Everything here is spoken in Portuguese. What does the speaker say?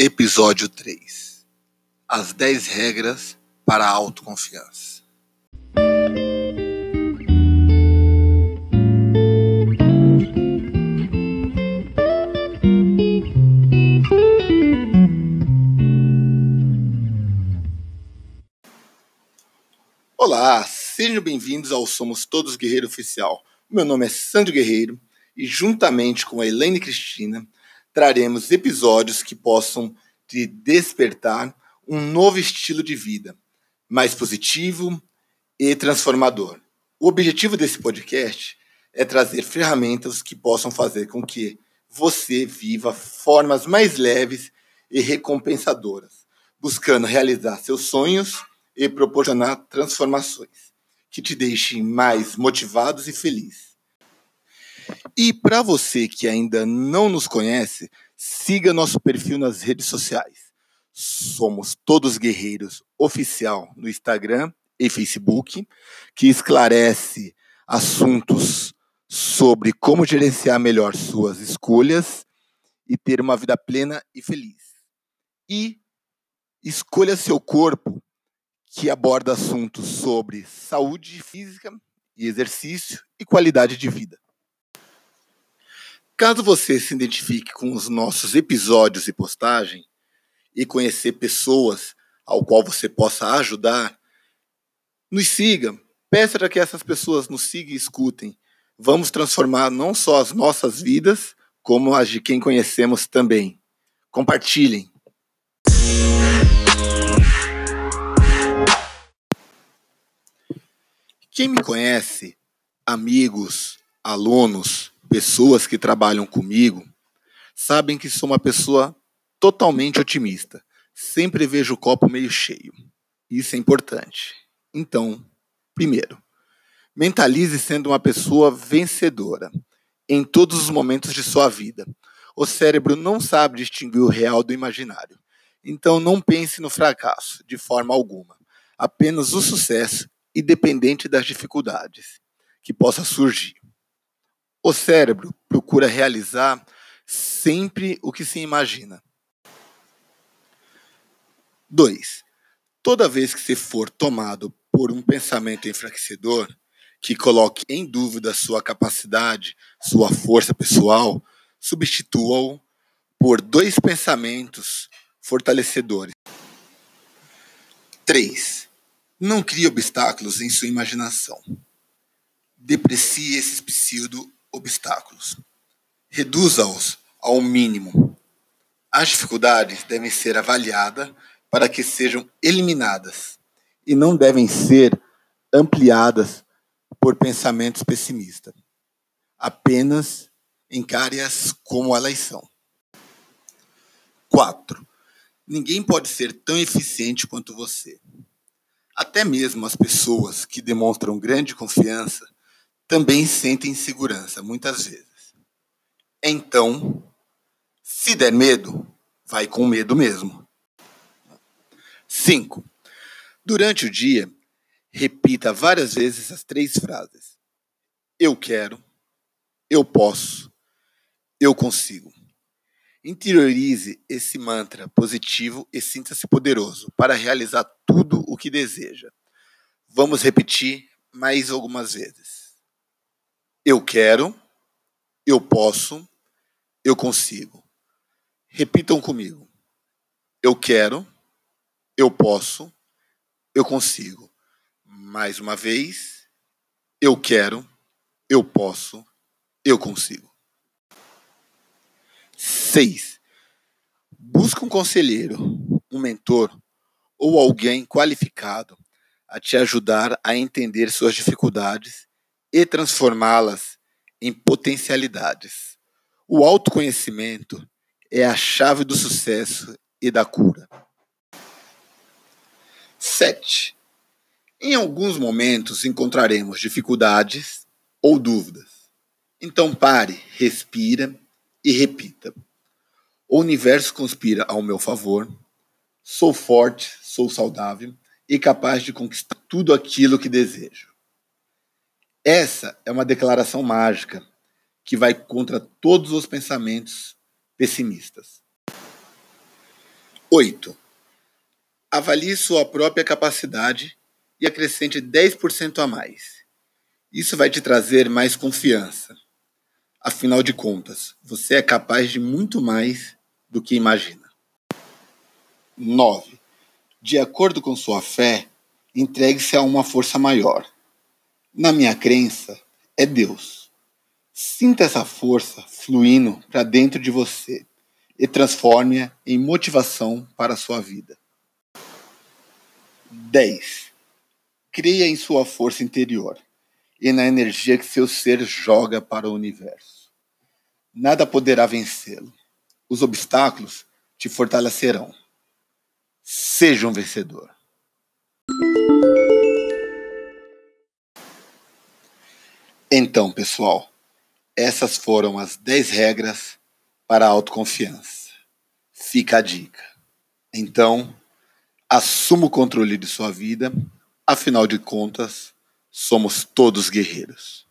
Episódio 3 As 10 regras para a autoconfiança. Olá, sejam bem-vindos ao Somos Todos Guerreiro Oficial. Meu nome é Sandro Guerreiro e, juntamente com a Helene Cristina, traremos episódios que possam te despertar um novo estilo de vida, mais positivo e transformador. O objetivo desse podcast é trazer ferramentas que possam fazer com que você viva formas mais leves e recompensadoras, buscando realizar seus sonhos e proporcionar transformações que te deixem mais motivados e felizes. E para você que ainda não nos conhece, siga nosso perfil nas redes sociais. Somos Todos Guerreiros Oficial no Instagram e Facebook, que esclarece assuntos sobre como gerenciar melhor suas escolhas e ter uma vida plena e feliz. E Escolha Seu Corpo, que aborda assuntos sobre saúde física e exercício e qualidade de vida. Caso você se identifique com os nossos episódios e postagem e conhecer pessoas ao qual você possa ajudar, nos siga. Peça para que essas pessoas nos sigam e escutem. Vamos transformar não só as nossas vidas, como as de quem conhecemos também. Compartilhem. Quem me conhece, amigos, alunos, pessoas que trabalham comigo sabem que sou uma pessoa totalmente otimista. Sempre vejo o copo meio cheio. Isso é importante. Então, primeiro, mentalize sendo uma pessoa vencedora em todos os momentos de sua vida. O cérebro não sabe distinguir o real do imaginário. Então, não pense no fracasso de forma alguma. Apenas o sucesso, independente das dificuldades que possa surgir. O cérebro procura realizar sempre o que se imagina. 2. Toda vez que você for tomado por um pensamento enfraquecedor que coloque em dúvida sua capacidade, sua força pessoal, substitua-o por dois pensamentos fortalecedores. 3. Não crie obstáculos em sua imaginação. Deprecie esses pseudo obstáculos. Reduza-os ao mínimo. As dificuldades devem ser avaliadas para que sejam eliminadas e não devem ser ampliadas por pensamentos pessimistas. Apenas encare-as como elas são. 4. Ninguém pode ser tão eficiente quanto você. Até mesmo as pessoas que demonstram grande confiança também sentem insegurança, muitas vezes. Então, se der medo, vai com medo mesmo. 5. Durante o dia, repita várias vezes as três frases: Eu quero, eu posso, eu consigo. Interiorize esse mantra positivo e sinta-se poderoso para realizar tudo o que deseja. Vamos repetir mais algumas vezes. Eu quero, eu posso, eu consigo. Repitam comigo. Eu quero, eu posso, eu consigo. Mais uma vez. Eu quero, eu posso, eu consigo. 6. Busca um conselheiro, um mentor ou alguém qualificado a te ajudar a entender suas dificuldades e transformá-las em potencialidades. O autoconhecimento é a chave do sucesso e da cura. 7. Em alguns momentos encontraremos dificuldades ou dúvidas. Então pare, respira e repita. O universo conspira ao meu favor. Sou forte, sou saudável e capaz de conquistar tudo aquilo que desejo. Essa é uma declaração mágica que vai contra todos os pensamentos pessimistas. 8. Avalie sua própria capacidade e acrescente 10% a mais. Isso vai te trazer mais confiança. Afinal de contas, você é capaz de muito mais do que imagina. 9. De acordo com sua fé, entregue-se a uma força maior. Na minha crença, é Deus. Sinta essa força fluindo para dentro de você e transforme-a em motivação para a sua vida. 10. Creia em sua força interior e na energia que seu ser joga para o universo. Nada poderá vencê-lo. Os obstáculos te fortalecerão. Seja um vencedor. Então, pessoal, essas foram as 10 regras para a autoconfiança. Fica a dica. Então, assuma o controle de sua vida, afinal de contas, somos todos guerreiros.